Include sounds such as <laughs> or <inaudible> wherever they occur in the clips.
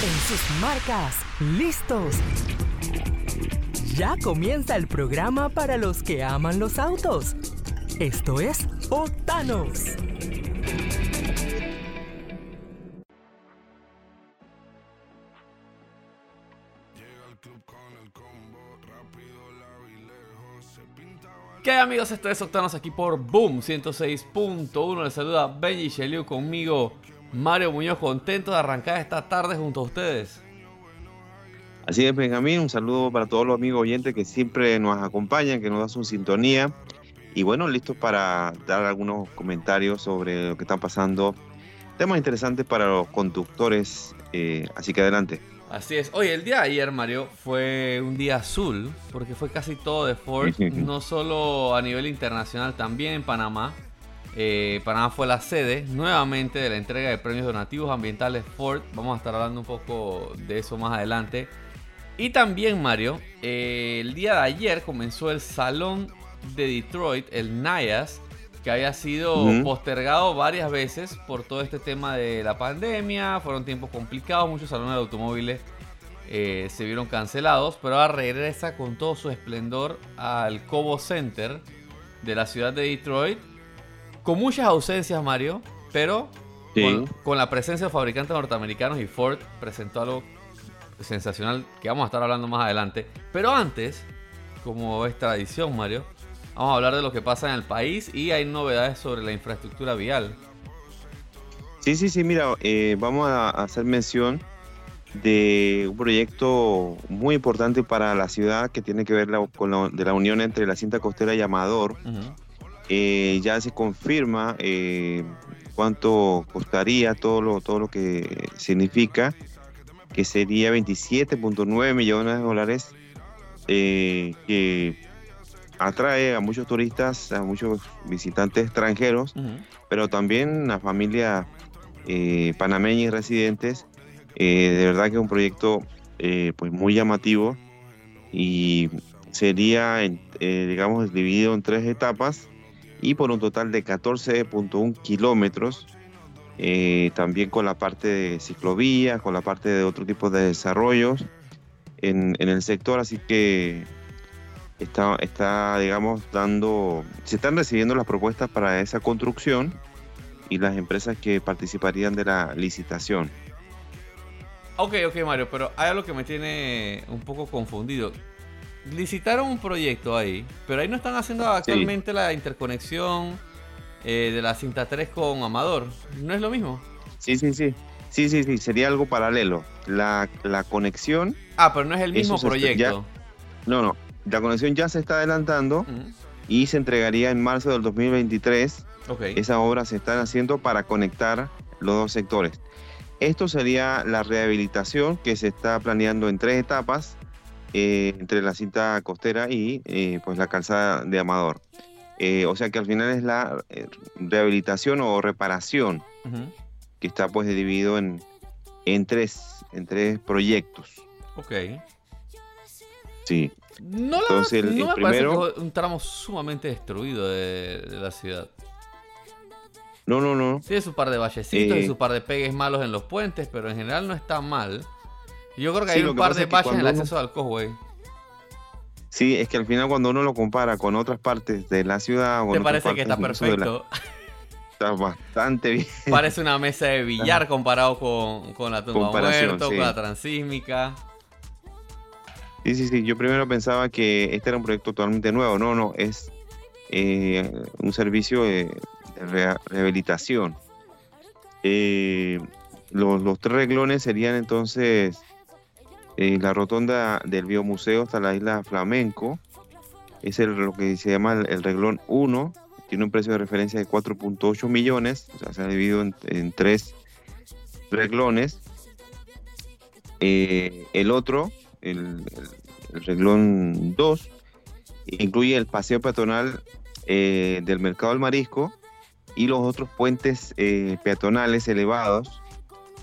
En sus marcas, listos. Ya comienza el programa para los que aman los autos. Esto es Otanos. ¿Qué hay amigos? Esto es Octanos aquí por Boom 106.1. Les saluda Benji Sheliu conmigo, Mario Muñoz, contento de arrancar esta tarde junto a ustedes. Así es, Benjamín, un saludo para todos los amigos oyentes que siempre nos acompañan, que nos dan su sintonía. Y bueno, listos para dar algunos comentarios sobre lo que está pasando. Temas interesantes para los conductores, eh, así que adelante. Así es. Oye, el día de ayer, Mario, fue un día azul, porque fue casi todo de Ford, <laughs> no solo a nivel internacional, también en Panamá. Eh, Panamá fue la sede nuevamente de la entrega de premios donativos ambientales Ford. Vamos a estar hablando un poco de eso más adelante. Y también, Mario, eh, el día de ayer comenzó el Salón de Detroit, el NIAS, que había sido postergado varias veces por todo este tema de la pandemia. Fueron tiempos complicados, muchos salones de automóviles eh, se vieron cancelados, pero ahora regresa con todo su esplendor al Cobo Center de la ciudad de Detroit, con muchas ausencias, Mario, pero con, con, la presencia de fabricantes norteamericanos y Ford presentó algo sensacional que vamos a estar hablando más adelante. Pero antes, como es tradición, Mario, Vamos a hablar de lo que pasa en el país y hay novedades sobre la infraestructura vial. Sí, sí, sí, mira, eh, vamos a hacer mención de un proyecto muy importante para la ciudad que tiene que ver con la, de la unión entre la cinta costera y Amador. Eh, ya se confirma eh, cuánto costaría todo lo, todo lo que significa, que sería 27.9 millones de dólares, que atrae a muchos turistas, a muchos visitantes extranjeros, pero también a familias eh, panameñas y residentes. Eh, de verdad que es un proyecto eh, pues muy llamativo y sería, digamos, dividido en tres etapas y por un total de 14.1 kilómetros. también con la parte de ciclovías, con la parte de otro tipo de desarrollos en, en el sector, así que está, está, digamos, dando, se están recibiendo las propuestas para esa construcción y las empresas que participarían de la licitación. Ok, ok, Mario, pero hay algo que me tiene un poco confundido. Licitaron un proyecto ahí, pero ahí no están haciendo actualmente la interconexión eh, de la cinta 3 con Amador. ¿No es lo mismo? Sí, sí, sí. Sí, sí, sí, sería algo paralelo. La, la conexión. Ah, pero no es el mismo proyecto. no, no. La conexión ya se está adelantando y se entregaría en marzo del 2023. Okay. Esas obras se están haciendo para conectar los dos sectores. Esto sería la rehabilitación que se está planeando en tres etapas eh, entre la cinta costera y eh, pues la calzada de Amador. Eh, o sea que al final es la rehabilitación o reparación que está pues dividido en, en, tres, en tres proyectos. Ok. Sí. No, Entonces, el, me primero... parece un tramo sumamente destruido de, la ciudad. No, no, no. Tiene su par de vallecitos y eh, su par de pegues malos en los puentes, pero en general no está mal. Yo creo que hay un par de valles en el acceso al causeway. Sí, es que al final cuando uno lo compara con otras partes de la ciudad... ¿Te parece que está perfecto? Está bastante bien. <laughs> Parece una mesa de billar comparado con, con la tumba muerto, con la transísmica. Sí, sí, sí. Yo primero pensaba que este era un proyecto totalmente nuevo. No, no, es eh, un servicio de, rehabilitación. Eh, los, tres reglones serían entonces eh, la rotonda del biomuseo hasta la isla Flamenco. Es lo que se llama el, reglón 1. Tiene un precio de referencia de 4.8 millones. O sea, se ha dividido en, tres reglones. el otro el, reglón 2, incluye el paseo peatonal eh, del Mercado del Marisco y los otros puentes eh, peatonales elevados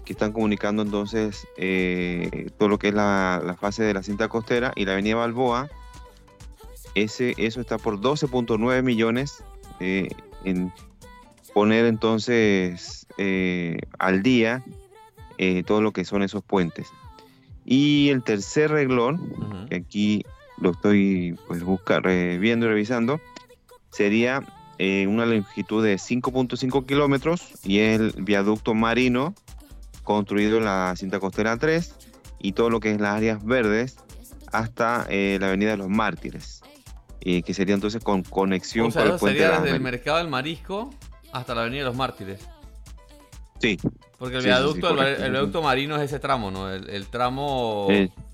que están comunicando entonces eh, todo lo que es la, fase de la cinta costera y la avenida Balboa. Ese, eso está por 12.9 millones en poner entonces al día eh, todo lo que son esos puentes. Y el tercer reglón, que aquí lo estoy pues buscar, viendo y revisando, sería eh, una longitud de 5.5 kilómetros y es el viaducto marino construido en la cinta costera 3 y todo lo que es las áreas verdes hasta eh, la avenida de los mártires, eh, que sería entonces con conexión con el puente sería desde el mercado del marisco hasta la avenida de los mártires. Sí. Porque el, viaducto, el, viaducto marino es ese tramo, ¿no? El, tramo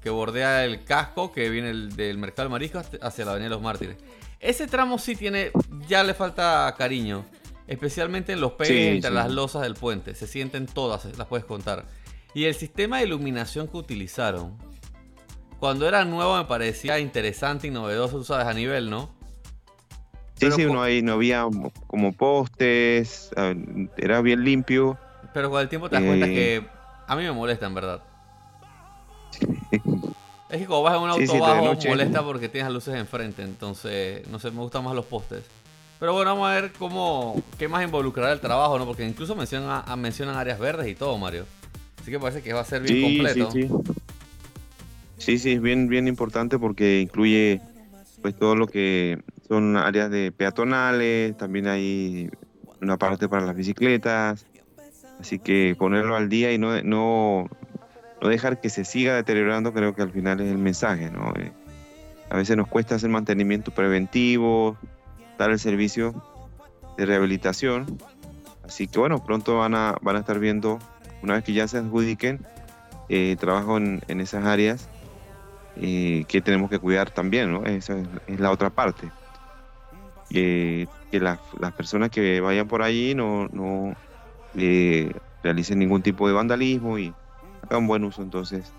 que bordea el casco que viene del mercado del marisco hacia la avenida de los mártires. Ese tramo sí tiene, ya le falta cariño. Especialmente en los pegues entre las losas del puente. Se sienten todas, las puedes contar. Y el sistema de iluminación que utilizaron. Cuando era nuevo me parecía interesante y novedoso, tú sabes, a nivel, ¿no? Sí, sí, no, hay, no había como postes, era bien limpio. Pero con el tiempo te das cuenta eh. que a mí me molesta, en verdad. <laughs> Es que como vas en un auto bajo molesta porque tienes las luces enfrente, entonces no sé, me gustan más los postes. Pero bueno, vamos a ver cómo qué más involucrará el trabajo, ¿no? Porque incluso mencionan, mencionan áreas verdes y todo, Mario. Así que parece que va a ser bien completo. Sí, sí. Sí, sí, es bien, bien importante porque incluye pues todo lo que son áreas de peatonales, también hay una parte para las bicicletas, así que ponerlo al día y no, no, no dejar que se siga deteriorando, creo que al final es el mensaje, ¿no? Eh, a veces nos cuesta hacer mantenimiento preventivo, dar el servicio de rehabilitación. Así que bueno, pronto van a, van a estar viendo, una vez que ya se adjudiquen, eh, trabajo en, esas áreas eh, que tenemos que cuidar también, ¿no? Esa es, la otra parte. que las, personas que vayan por allí no, no realicen ningún tipo de vandalismo y un buen uso entonces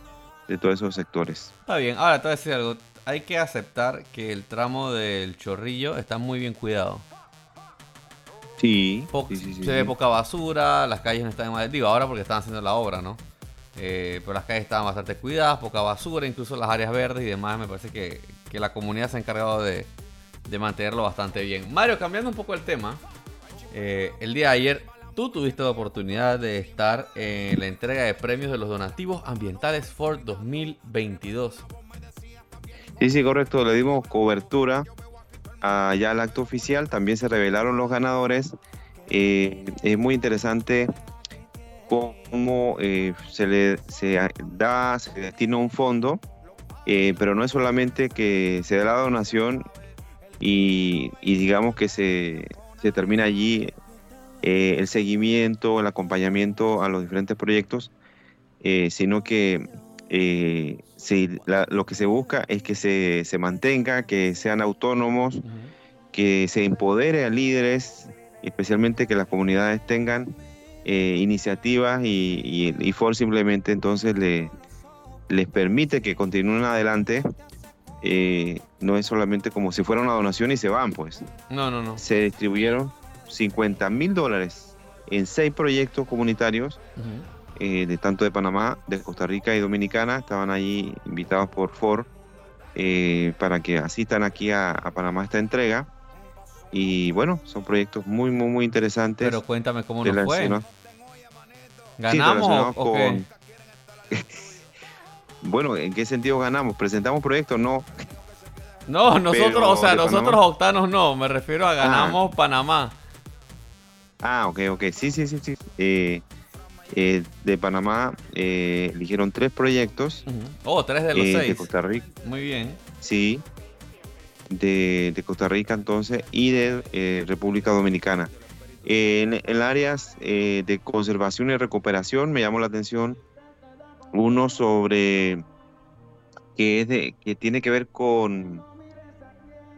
de todos esos sectores. Está bien, ahora te voy a decir algo. Hay que aceptar que el tramo del chorrillo está muy bien cuidado. Sí, se ve poca basura, las calles no están mal. Digo, ahora porque están haciendo la obra, ¿no? Eh, pero las calles estaban bastante cuidadas, poca basura, incluso las áreas verdes y demás. Me parece que, la comunidad se ha encargado de, mantenerlo bastante bien. Mario, cambiando un poco el tema, eh, el día de ayer Tú tuviste la oportunidad de estar en la entrega de premios de los donativos ambientales Ford 2022. Sí, sí, correcto. Le dimos cobertura allá al acto oficial. También se revelaron los ganadores. Eh, es muy interesante cómo eh, se le da, se destina un fondo, eh, pero no es solamente que se da la donación y, digamos que se, termina allí el seguimiento, el acompañamiento a los diferentes proyectos, sino que eh, lo que se busca es que se, se mantenga, que sean autónomos, que se empodere a líderes, especialmente que las comunidades tengan iniciativas y, y, FOR simplemente entonces le, les permite que continúen adelante. no es solamente como si fuera una donación y se van, pues. No, no, no. Se distribuyeron 50 mil dólares en seis proyectos comunitarios, eh, de tanto de Panamá, de Costa Rica y Dominicana. Estaban allí invitados por Ford eh, para que asistan aquí a, Panamá esta entrega. Y bueno, son proyectos muy, muy, muy interesantes. Pero cuéntame cómo nos fue. ¿Ganamos <laughs> bueno, ¿en qué sentido ganamos? ¿Presentamos proyectos? No. No, nosotros, o sea, nosotros octanos no, me refiero a ganamos ah. Panamá. Ah, ok, ok. Sí, sí, sí, sí. Eh, eh, de Panamá eh, eligieron tres proyectos. Oh, tres de los seis. De Costa Rica. Muy bien. Sí. De, Costa Rica entonces y de República Dominicana. En, en, áreas de conservación y recuperación me llamó la atención uno sobre que es de, que tiene que ver con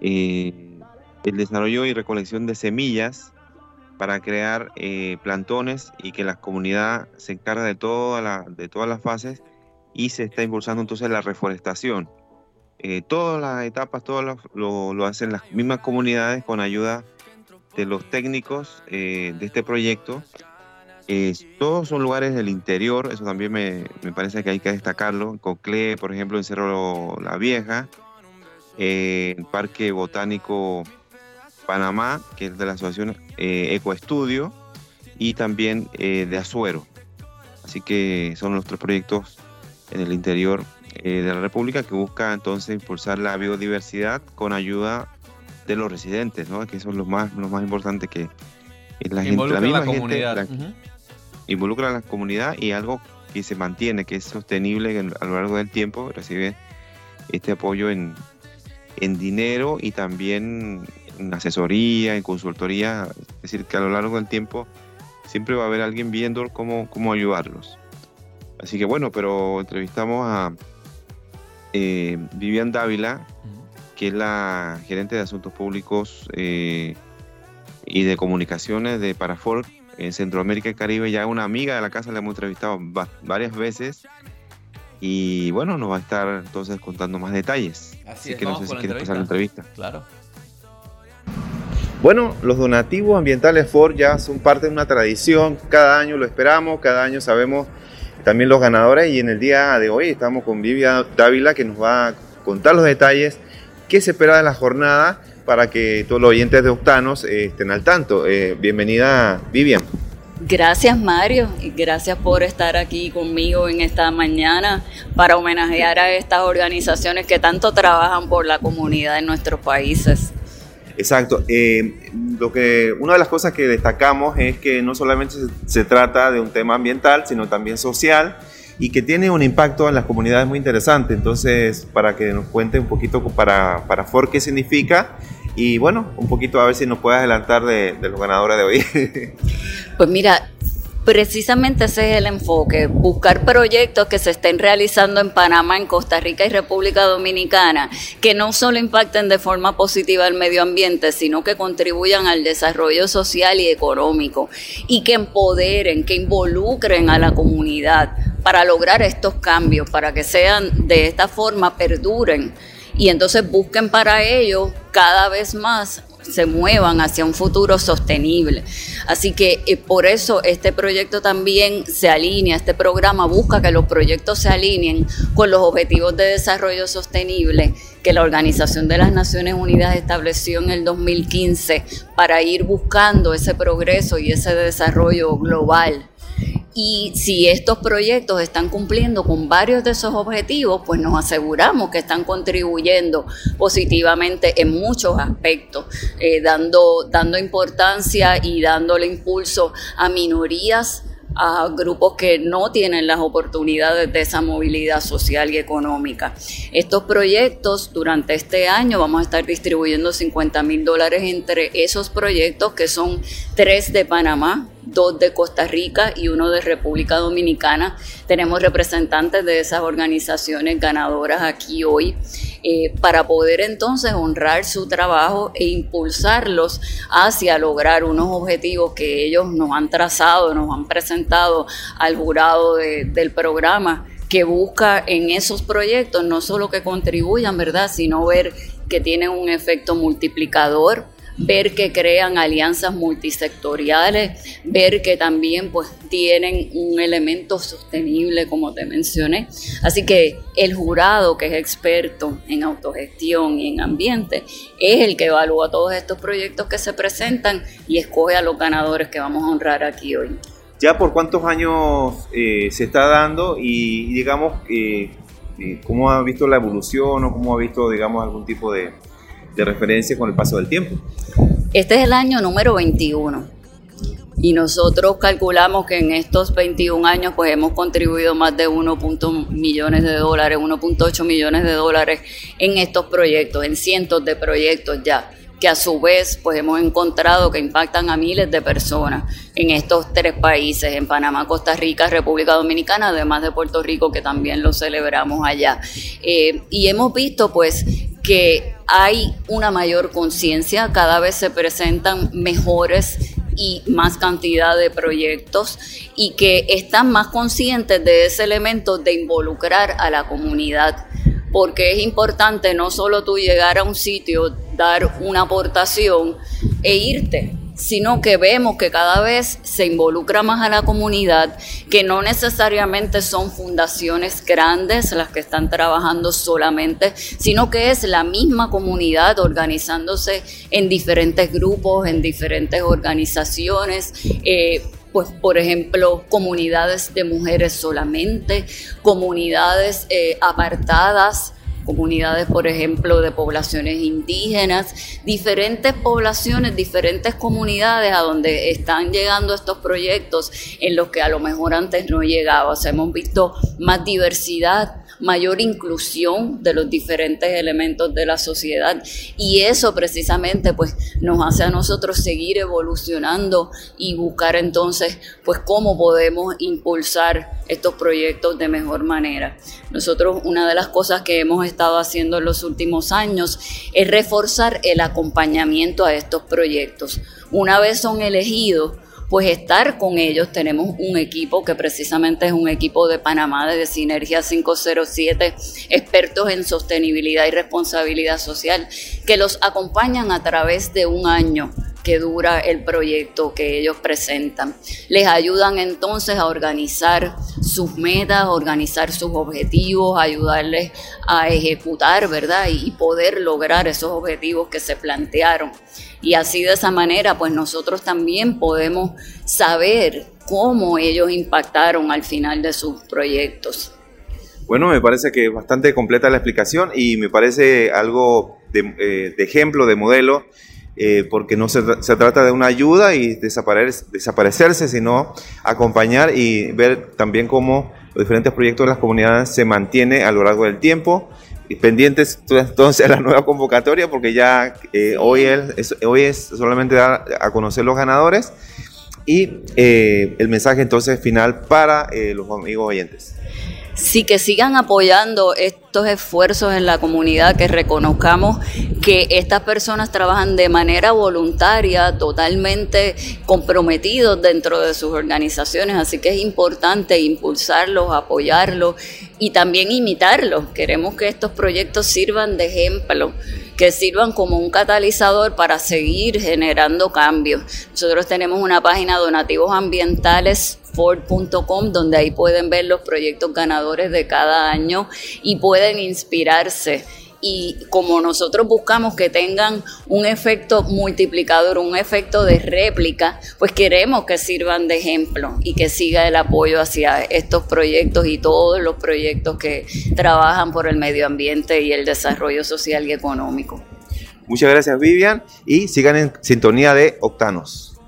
el desarrollo y recolección de semillas para crear eh, plantones y que la comunidad se encarga de, toda la, de todas las fases y se está impulsando entonces la reforestación. Eh, todas las etapas, todo lo, lo, hacen las mismas comunidades con ayuda de los técnicos eh, de este proyecto. todos son lugares del interior, eso también me, me parece que hay que destacarlo. En por ejemplo, en Cerro La Vieja, el Parque Botánico Panamá, que es de la asociación eh, Ecoestudio, y también eh, de Azuero. Así que son los tres proyectos en el interior eh, de la República que busca entonces impulsar la biodiversidad con ayuda de los residentes, ¿no? que son los más, los más importantes que la, gente, la misma comunidad. involucra a la comunidad y algo que se mantiene, que es sostenible a lo largo del tiempo, recibe este apoyo en, en dinero y también en asesoría, en consultoría, es decir, que a lo largo del tiempo siempre va a haber alguien viendo cómo, cómo ayudarlos. Así que bueno, pero entrevistamos a eh, Vivian Dávila, que es la gerente de asuntos públicos eh, y de comunicaciones de Parafor en Centroamérica y Caribe, ya una amiga de la casa, la hemos entrevistado varias veces y bueno, nos va a estar entonces contando más detalles. Así, que no sé si quieres pasar la entrevista. Claro. Bueno, los donativos ambientales Ford ya son parte de una tradición, cada año lo esperamos, cada año sabemos también los ganadores y en el día de hoy estamos con Vivian Dávila que nos va a contar los detalles, qué se espera de la jornada para que todos los oyentes de Octanos eh, estén al tanto. Eh, bienvenida Vivian. Gracias Mario y gracias por estar aquí conmigo en esta mañana para homenajear a estas organizaciones que tanto trabajan por la comunidad en nuestros países. Exacto. Eh, lo que, una de las cosas que destacamos es que no solamente se, trata de un tema ambiental, sino también social y que tiene un impacto en las comunidades muy interesante. Entonces, para que nos cuente un poquito para, para Ford qué significa y bueno, un poquito a ver si nos puede adelantar de, de los ganadores de hoy. <laughs> pues mira, Precisamente ese es el enfoque, buscar proyectos que se estén realizando en Panamá, en Costa Rica y República Dominicana, que no solo impacten de forma positiva al medio ambiente, sino que contribuyan al desarrollo social y económico y que empoderen, que involucren a la comunidad para lograr estos cambios, para que sean de esta forma, perduren y entonces busquen para ello cada vez más se muevan hacia un futuro sostenible. Así que eh, por eso este proyecto también se alinea, este programa busca que los proyectos se alineen con los objetivos de desarrollo sostenible que la Organización de las Naciones Unidas estableció en el 2015 para ir buscando ese progreso y ese desarrollo global y si estos proyectos están cumpliendo con varios de esos objetivos, pues nos aseguramos que están contribuyendo positivamente en muchos aspectos, eh, dando, dando importancia y dándole impulso a minorías a grupos que no tienen las oportunidades de esa movilidad social y económica. Estos proyectos durante este año vamos a estar distribuyendo 50 mil dólares entre esos proyectos que son tres de Panamá, dos de Costa Rica y uno de República Dominicana. Tenemos representantes de esas organizaciones ganadoras aquí hoy eh, para poder entonces honrar su trabajo e impulsarlos hacia lograr unos objetivos que ellos nos han trazado, nos han presentado al jurado del programa que busca en esos proyectos no solo que contribuyan, ¿verdad?, sino ver que tienen un efecto multiplicador ver que crean alianzas multisectoriales, ver que también pues tienen un elemento sostenible como te mencioné. Así que el jurado que es experto en autogestión y en ambiente es el que evalúa todos estos proyectos que se presentan y escoge a los ganadores que vamos a honrar aquí hoy. ¿Ya por cuántos años eh, se está dando y digamos eh, cómo ha visto la evolución o cómo ha visto digamos algún tipo de, de referencia con el paso del tiempo. Este es el año número 21 y nosotros calculamos que en estos 21 años pues hemos contribuido más de 1. millones de dólares, 1.8 millones de dólares en estos proyectos, en cientos de proyectos ya que a su vez pues hemos encontrado que impactan a miles de personas en estos tres países, en Panamá, Costa Rica, República Dominicana, además de Puerto Rico, que también lo celebramos allá. Eh, y hemos visto pues que hay una mayor conciencia, cada vez se presentan mejores y más cantidad de proyectos y que están más conscientes de ese elemento de involucrar a la comunidad, porque es importante no solo tú llegar a un sitio, dar una aportación e irte, sino que vemos que cada vez se involucra más a la comunidad, que no necesariamente son fundaciones grandes las que están trabajando solamente, sino que es la misma comunidad organizándose en diferentes grupos, en diferentes organizaciones. Eh, pues por ejemplo, comunidades de mujeres solamente, comunidades eh, apartadas, comunidades, por ejemplo, de poblaciones indígenas, diferentes poblaciones, diferentes comunidades a donde están llegando estos proyectos en los que a lo mejor antes no llegaba. O sea, hemos visto más diversidad mayor inclusión de los diferentes elementos de la sociedad y eso precisamente pues nos hace a nosotros seguir evolucionando y buscar entonces pues cómo podemos impulsar estos proyectos de mejor manera. Nosotros una de las cosas que hemos estado haciendo en los últimos años es reforzar el acompañamiento a estos proyectos. Una vez son elegidos, pues estar con ellos. Tenemos un equipo que precisamente es un equipo de Panamá de Sinergia 507, expertos en sostenibilidad y responsabilidad social, que los acompañan a través de un año que dura el proyecto que ellos presentan. Les ayudan entonces a organizar sus metas, organizar sus objetivos, ayudarles a ejecutar, ¿verdad? Y poder lograr esos objetivos que se plantearon. Y así de esa manera, pues nosotros también podemos saber cómo ellos impactaron al final de sus proyectos. Bueno, me parece que es bastante completa la explicación y me parece algo de, eh, ejemplo, de modelo, eh, porque no se, trata de una ayuda y desaparecerse, sino acompañar y ver también cómo los diferentes proyectos de las comunidades se mantienen a lo largo del tiempo pendientes entonces a la nueva convocatoria porque ya eh, hoy, es, hoy es solamente dar a conocer los ganadores y eh, el mensaje entonces final para eh, los amigos oyentes. Sí, que sigan apoyando estos esfuerzos en la comunidad, que reconozcamos que estas personas trabajan de manera voluntaria, totalmente comprometidos dentro de sus organizaciones, así que es importante impulsarlos, apoyarlos y también imitarlos. Queremos que estos proyectos sirvan de ejemplo que sirvan como un catalizador para seguir generando cambios. Nosotros tenemos una página donativos ambientales Ford.com, donde ahí pueden ver los proyectos ganadores de cada año y pueden inspirarse y como nosotros buscamos que tengan un efecto multiplicador, un efecto de réplica, pues queremos que sirvan de ejemplo y que siga el apoyo hacia estos proyectos y todos los proyectos que trabajan por el medio ambiente y el desarrollo social y económico. Muchas gracias Vivian y sigan en sintonía de Octanos.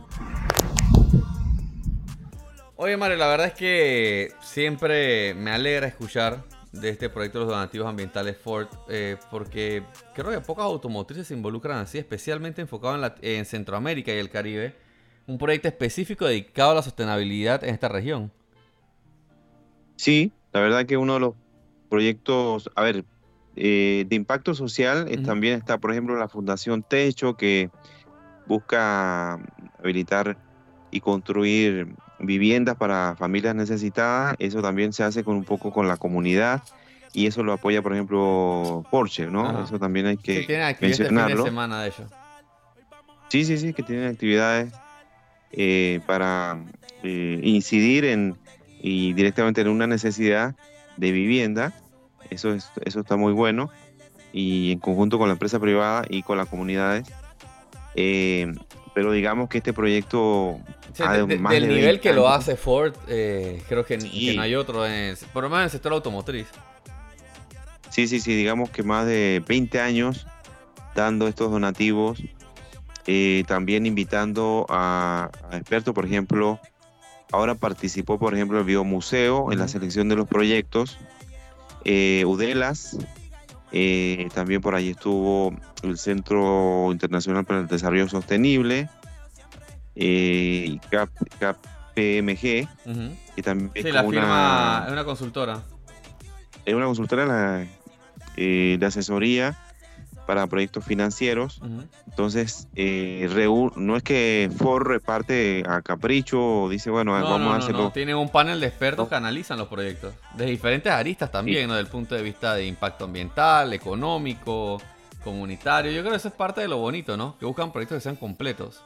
Oye, Mario, la verdad es que siempre me alegra escuchar de este proyecto de los donativos ambientales Ford, eh, porque creo que pocas automotrices se involucran así, especialmente enfocado en, en, Centroamérica y el Caribe, un proyecto específico dedicado a la sostenibilidad en esta región. Sí, la verdad que uno de los proyectos, a ver, eh, de impacto social también está, por ejemplo, la Fundación Techo, que busca habilitar y construir viviendas para familias necesitadas. Eso también se hace con un poco con la comunidad y eso lo apoya, por ejemplo, Porsche, ¿no? Eso también hay que, mencionarlo. de semana de ellos. Sí, sí, sí, que tienen actividades eh, para eh, incidir en y directamente en una necesidad de vivienda. Eso, es, eso está muy bueno. Y en conjunto con la empresa privada y con las comunidades. Eh, pero digamos que este proyecto del nivel que lo hace Ford, eh, creo que, no hay otro, en, por lo menos en el sector automotriz. Sí, sí, sí, digamos que más de 20 años dando estos donativos, eh, también invitando a, expertos, por ejemplo, ahora participó, por ejemplo, el Biomuseo en la selección de los proyectos, eh, Udelas, también por ahí estuvo el Centro Internacional para el Desarrollo Sostenible, eh, KPMG, que también es la firma, una, es una consultora. Es una consultora eh, de asesoría para proyectos financieros. Entonces, eh, no es que Ford reparte a capricho o dice, bueno, vamos a hacerlo. No, tienen un panel de expertos que analizan los proyectos, de diferentes aristas también, desde el punto de vista de impacto ambiental, económico, comunitario. Yo creo que eso es parte de lo bonito, ¿no? Que buscan proyectos que sean completos.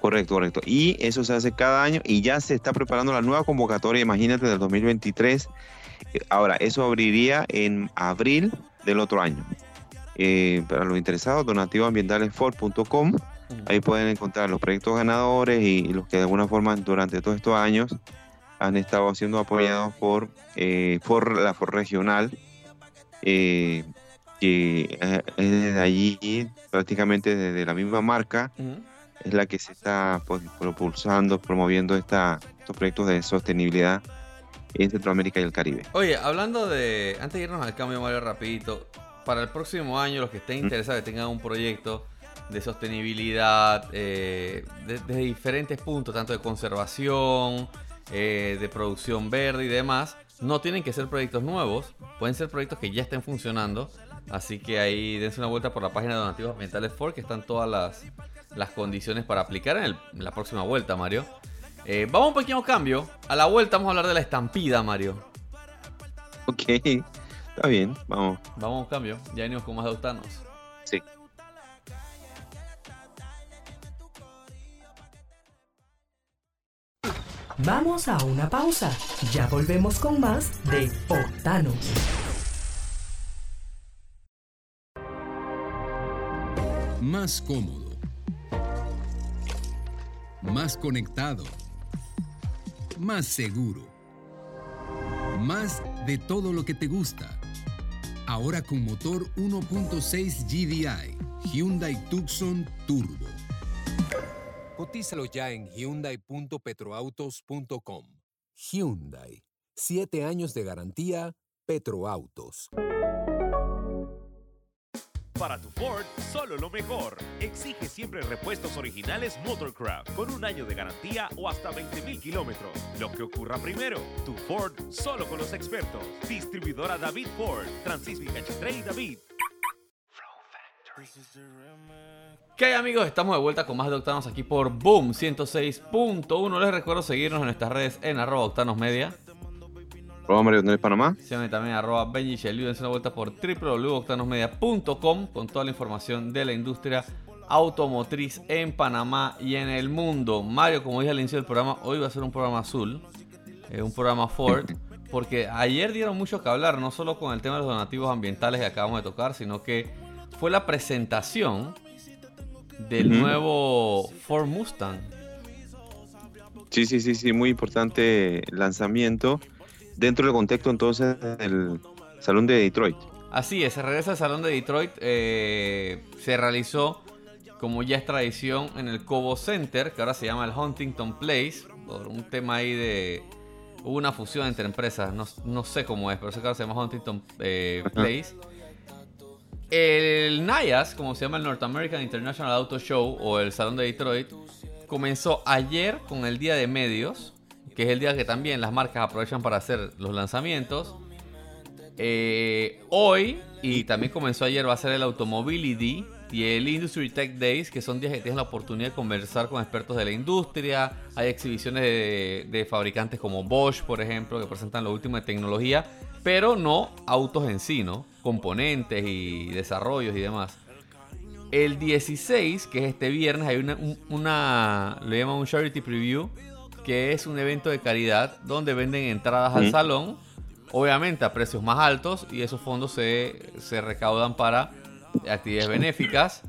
Correcto, correcto. Y eso se hace cada año y ya se está preparando la nueva convocatoria, imagínate, del 2023. Eh, ahora, eso abriría en abril del otro año. Eh, para los interesados, donativoambientalesford.com. Ahí pueden encontrar los proyectos ganadores y, los que de alguna forma durante todos estos años han estado siendo apoyados por, eh, por la Ford Regional, eh, que es desde allí, prácticamente desde la misma marca, es la que se está pues, propulsando, promoviendo esta, estos proyectos de sostenibilidad en Centroamérica y el Caribe. Oye, hablando de, antes de irnos al cambio, Mario, rapidito, para el próximo año, los que estén interesados, tengan un proyecto de sostenibilidad eh, desde diferentes puntos, tanto de conservación, eh, de producción verde y demás, no tienen que ser proyectos nuevos, pueden ser proyectos que ya estén funcionando. Así que ahí dense una vuelta por la página de Donativos Ambientales Ford, que están todas las, las condiciones para aplicar en, la próxima vuelta, Mario. Eh, vamos a un pequeño cambio. A la vuelta vamos a hablar de la estampida, Mario. Ok, está bien, vamos. Vamos a un cambio. Ya venimos con más de Octanos. Sí. Vamos a una pausa. Ya volvemos con más de Octanos. Más cómodo. Más conectado. Más seguro. Más de todo lo que te gusta. Ahora con motor 1.6 GDI. Hyundai Tucson Turbo. Cotízalo ya en hyundai.petroautos.com. Hyundai. Siete años de garantía. Petroautos. Para tu Ford, solo lo mejor. Exige siempre repuestos originales Motorcraft con un año de garantía o hasta 20.000 kilómetros. Lo que ocurra primero, tu Ford solo con los expertos. Distribuidora David Ford, Francisco y David. ¿Qué hay amigos? Estamos de vuelta con más de Octanos aquí por Boom 106.1. Les recuerdo seguirnos en nuestras redes en arroba Octanos Media. Arroba Mario Panamá. Síganme también arroba Benji Dense una vuelta por www.octanosmedia.com con toda la información de la industria automotriz en Panamá y en el mundo. Mario, como dije al inicio del programa, hoy va a ser un programa azul, eh, un programa Ford, <laughs> porque ayer dieron mucho que hablar, no solo con el tema de los donativos ambientales que acabamos de tocar, sino que fue la presentación del nuevo Ford Mustang. Sí, sí, sí, sí, muy importante lanzamiento dentro del contexto entonces del Salón de Detroit. Así es, se regresa al Salón de Detroit. Eh, se realizó, como ya es tradición, en el Cobo Center, que ahora se llama el Huntington Place, por un tema ahí de... Hubo una fusión entre empresas, no, sé cómo es, pero sé que ahora se llama Huntington eh, Place. El NIAS, como se llama el North American International Auto Show o el Salón de Detroit, comenzó ayer con el día de medios que es el día que también las marcas aprovechan para hacer los lanzamientos. Eh, hoy, y también comenzó ayer, va a ser el Automobility y el Industry Tech Days, que son días que tienes la oportunidad de conversar con expertos de la industria. Hay exhibiciones de, fabricantes como Bosch, por ejemplo, que presentan lo último de tecnología, pero no autos en sí, ¿no? Componentes y desarrollos y demás. El 16, que es este viernes, hay una, una le llaman un Charity Preview, que es un evento de caridad donde venden entradas al salón, obviamente a precios más altos, y esos fondos se, recaudan para actividades benéficas.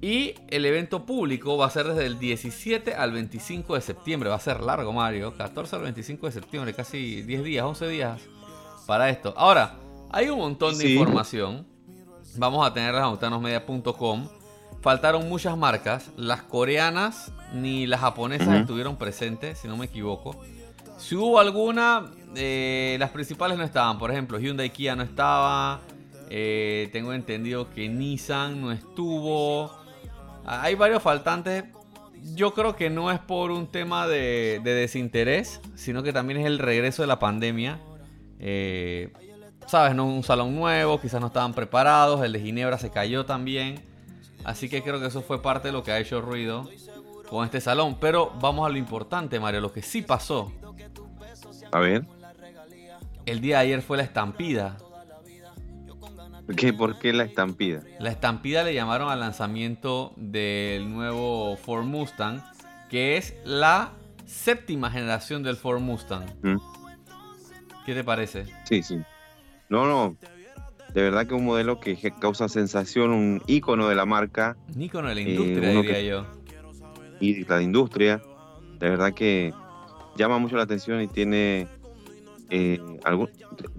Y el evento público va a ser desde el 17 al 25 de septiembre. Va a ser largo, Mario. 14 al 25 de septiembre, casi 10 días, 11 días para esto. Ahora, hay un montón de información. Vamos a tener en autanosmedia.com faltaron muchas marcas. Las coreanas ni las japonesas estuvieron presentes, si no me equivoco. Si hubo alguna, eh, las principales no estaban. Por ejemplo, Hyundai Kia no estaba. Eh, tengo entendido que Nissan no estuvo. Hay varios faltantes. Yo creo que no es por un tema de, desinterés, sino que también es el regreso de la pandemia. Eh, Sabes, no un salón nuevo, quizás no estaban preparados. El de Ginebra se cayó también. Así que creo que eso fue parte de lo que ha hecho ruido con este salón. Pero vamos a lo importante, Mario, lo que sí pasó. A ver. El día de ayer fue la estampida. ¿Qué? ¿Por qué la estampida? La estampida le llamaron al lanzamiento del nuevo Ford Mustang, que es la séptima generación del Ford Mustang. ¿Mm? ¿Qué te parece? Sí, sí. No, no. De verdad que un modelo que causa sensación, un ícono de la marca. Un ícono de la industria, diría yo. Y la industria, de verdad que llama mucho la atención y tiene eh, algún,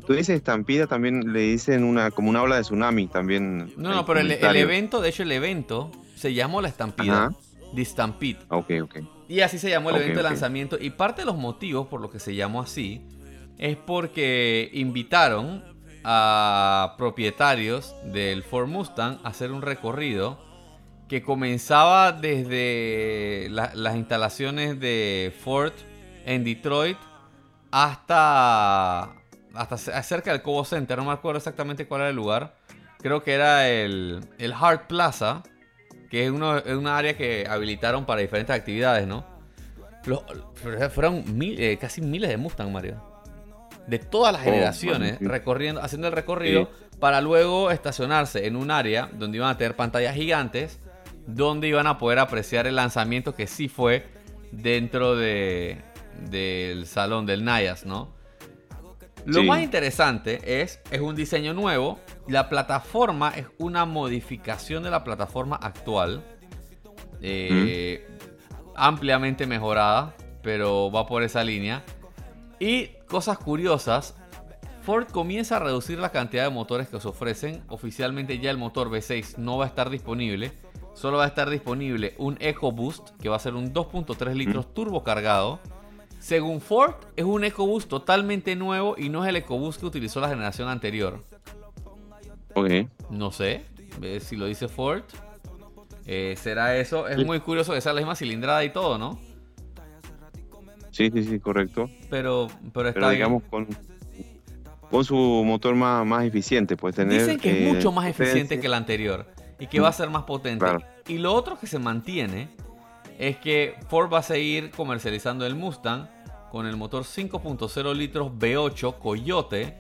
tú dices estampida, también le dicen una como una ola de tsunami también. No, no, pero el, evento, de hecho el evento se llamó la estampida. The Stampede. Ok, ok. Y así se llamó el evento de lanzamiento. Y parte de los motivos por los que se llamó así es porque invitaron a propietarios del Ford Mustang hacer un recorrido que comenzaba desde las instalaciones de Ford en Detroit hasta, hasta cerca del Cobo Center, no me acuerdo exactamente cuál era el lugar. Creo que era el, el Hart Plaza, que es, uno, una área que habilitaron para diferentes actividades, ¿no? fueron eh, casi miles de Mustang, Mario. De todas las oh, generaciones, recorriendo, haciendo el recorrido para luego estacionarse en un área donde iban a tener pantallas gigantes, donde iban a poder apreciar el lanzamiento que sí fue dentro de, del salón del Nayas, ¿no? Lo más interesante es, es un diseño nuevo. La plataforma es una modificación de la plataforma actual. Eh, ampliamente mejorada, pero va por esa línea. Y cosas curiosas, Ford comienza a reducir la cantidad de motores que os ofrecen. Oficialmente ya el motor V6 no va a estar disponible. Solo va a estar disponible un EcoBoost, que va a ser un 2.3 litros turbo cargado según Ford, es un EcoBoost totalmente nuevo y no es el EcoBoost que utilizó la generación anterior. Ok. No sé, si lo dice Ford. Eh, ¿Será eso? Es muy curioso que sea la misma cilindrada y todo, ¿no? Sí, sí, sí, correcto. Pero, pero está digamos con, con su motor más, más eficiente, pues tener. Dicen que es mucho más eficiente que el anterior y que va a ser más potente. Y lo otro que se mantiene es que Ford va a seguir comercializando el Mustang con el motor 5.0 litros V8 Coyote,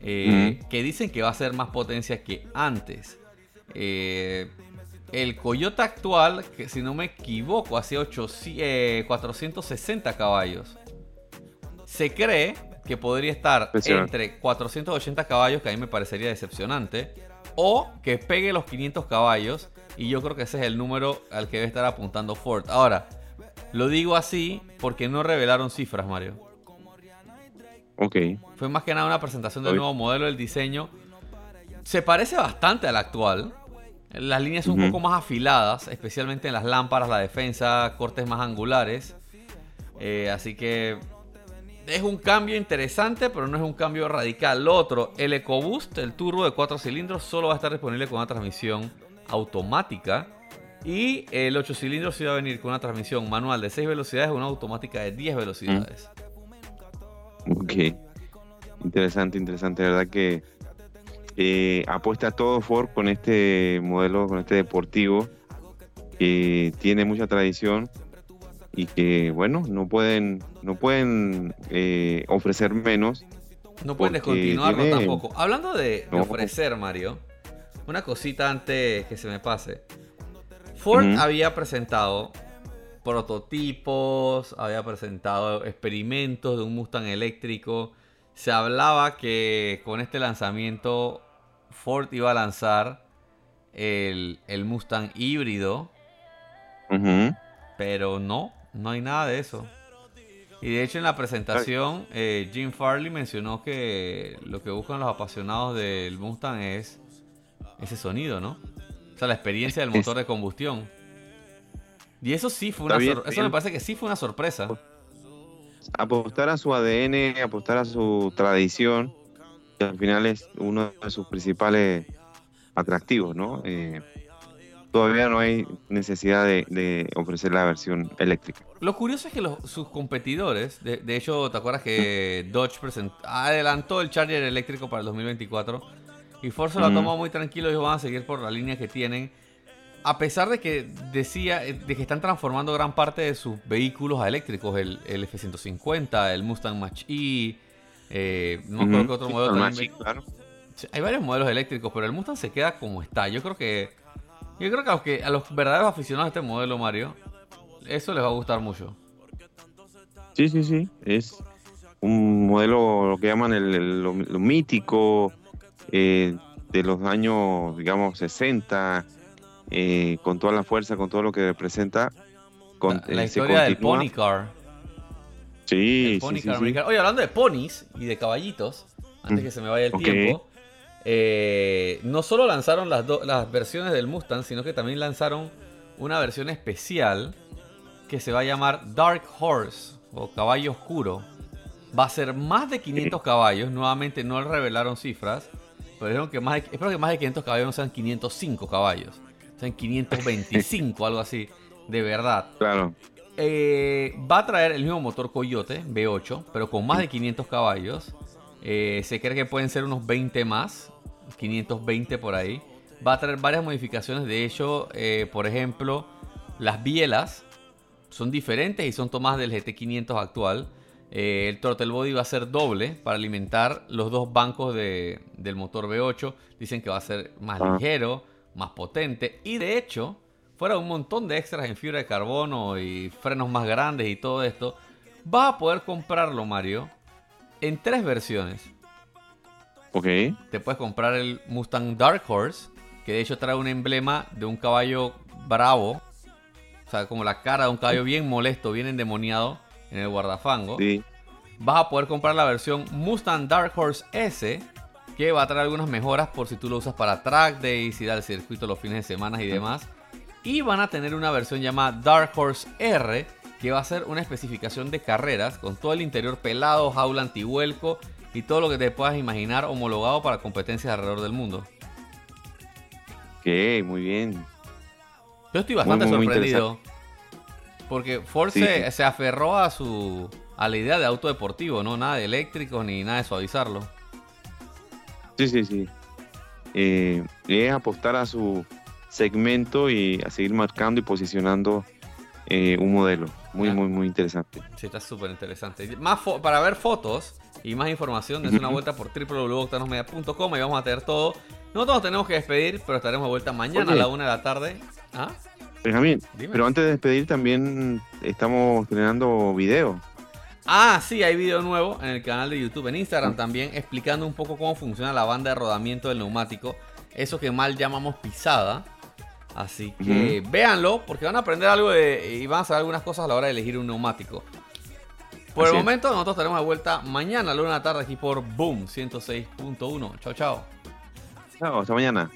eh, que dicen que va a ser más potencia que antes. Eh, el Coyote actual, que si no me equivoco, hace 460 caballos. Se cree que podría estar entre 480 caballos, que a mí me parecería decepcionante, o que pegue los 500 caballos y yo creo que ese es el número al que debe estar apuntando Ford. Ahora, lo digo así porque no revelaron cifras, Mario. Ok. Fue más que nada una presentación del nuevo modelo del diseño. Se parece bastante al actual. Las líneas son un poco más afiladas, especialmente en las lámparas, la defensa, cortes más angulares. Eh, así que es un cambio interesante, pero no es un cambio radical. Lo otro, el EcoBoost, el turbo de 4 cilindros, solo va a estar disponible con una transmisión automática. Y el 8 cilindros se va a venir con una transmisión manual de 6 velocidades o una automática de 10 velocidades. Ok. Interesante, interesante. De verdad que eh, apuesta todo Ford con este modelo, con este deportivo, que tiene mucha tradición y que, bueno, no pueden, no pueden eh, ofrecer menos. No pueden descontinuarlo tampoco. Hablando de ofrecer, Mario, una cosita antes que se me pase. Ford había presentado prototipos, había presentado experimentos de un Mustang eléctrico. Se hablaba que con este lanzamiento Ford iba a lanzar el, Mustang híbrido. Pero no, no hay nada de eso. Y de hecho en la presentación eh, Jim Farley mencionó que lo que buscan los apasionados del Mustang es ese sonido, ¿no? O sea, la experiencia del motor de combustión. Y eso sí fue una Eso me parece que sí fue una sorpresa. Apostar a su ADN, apostar a su tradición, que al final es uno de sus principales atractivos, ¿no? Eh, todavía no hay necesidad de, ofrecer la versión eléctrica. Lo curioso es que sus competidores, de, hecho, ¿te acuerdas que Dodge adelantó el Charger eléctrico para el 2024? Y Ford se lo ha tomado muy tranquilo, ellos van a seguir por la línea que tienen. A pesar de que decía eh, de que están transformando gran parte de sus vehículos a eléctricos, el, F-150, el Mustang Mach-E, eh, no creo que otro modelo también. Hay varios modelos eléctricos, pero el Mustang se queda como está. Yo creo que yo creo que a los, que, a los verdaderos aficionados a este modelo, Mario, eso les va a gustar mucho. Sí, sí, sí. Es un modelo, lo que llaman el, lo mítico, eh, de los años, digamos, 60, eh, con toda la fuerza, con todo lo que representa. Con, la, historia del Pony Car. Sí, Oye, hablando de ponis y de caballitos, antes que se me vaya el tiempo, eh, no solo lanzaron las, las versiones del Mustang, sino que también lanzaron una versión especial que se va a llamar Dark Horse o Caballo Oscuro. Va a ser más de 500 <laughs> caballos. Nuevamente no revelaron cifras. Pero dijeron que más de, espero que más de 500 caballos no sean 505 caballos. Sean 525, <laughs> algo así. De verdad. Claro. Eh, va a traer el mismo motor Coyote V8, pero con más de 500 caballos. Eh, se cree que pueden ser unos 20 más. 520 por ahí. Va a traer varias modificaciones. De hecho, eh, por ejemplo, las bielas son diferentes y son tomadas del GT500 actual. Eh, el throttle body va a ser doble para alimentar los dos bancos del motor V8. Dicen que va a ser más ah. ligero, más potente. Y de hecho, fuera un montón de extras en fibra de carbono y frenos más grandes y todo esto, vas a poder comprarlo, Mario, en tres versiones. Ok. Te puedes comprar el Mustang Dark Horse, que de hecho trae un emblema de un caballo bravo. O sea, como la cara de un caballo bien molesto, bien endemoniado en el guardafango. Sí. Vas a poder comprar la versión Mustang Dark Horse S, que va a traer algunas mejoras por si tú lo usas para track days, ir al circuito los fines de semana y demás. Y van a tener una versión llamada Dark Horse R, que va a ser una especificación de carreras con todo el interior pelado, jaula antihuelco y todo lo que te puedas imaginar homologado para competencias alrededor del mundo. Ok, muy bien. Yo estoy bastante sorprendido. Porque Ford se, aferró a su a la idea de auto deportivo, ¿no? Nada de eléctrico ni nada de suavizarlo. Sí, sí, sí. Eh, es apostar a su segmento y a seguir marcando y posicionando eh, un modelo. Muy, muy, muy interesante. Sí, está súper interesante. Más para ver fotos y más información, des una vuelta por www.octanosmedia.com y vamos a tener todo. Nosotros tenemos que despedir, pero estaremos de vuelta mañana a la una de la tarde. ¿Ah? Benjamín, pero antes de despedir también estamos generando video. Ah, sí, hay video nuevo en el canal de YouTube, en Instagram también, explicando un poco cómo funciona la banda de rodamiento del neumático. Eso que mal llamamos pisada. Así que véanlo, porque van a aprender algo y van a saber algunas cosas a la hora de elegir un neumático. Por el momento, nosotros estaremos de vuelta mañana a la una de la tarde aquí por Boom 106.1. Chao, chao. Chao, hasta mañana.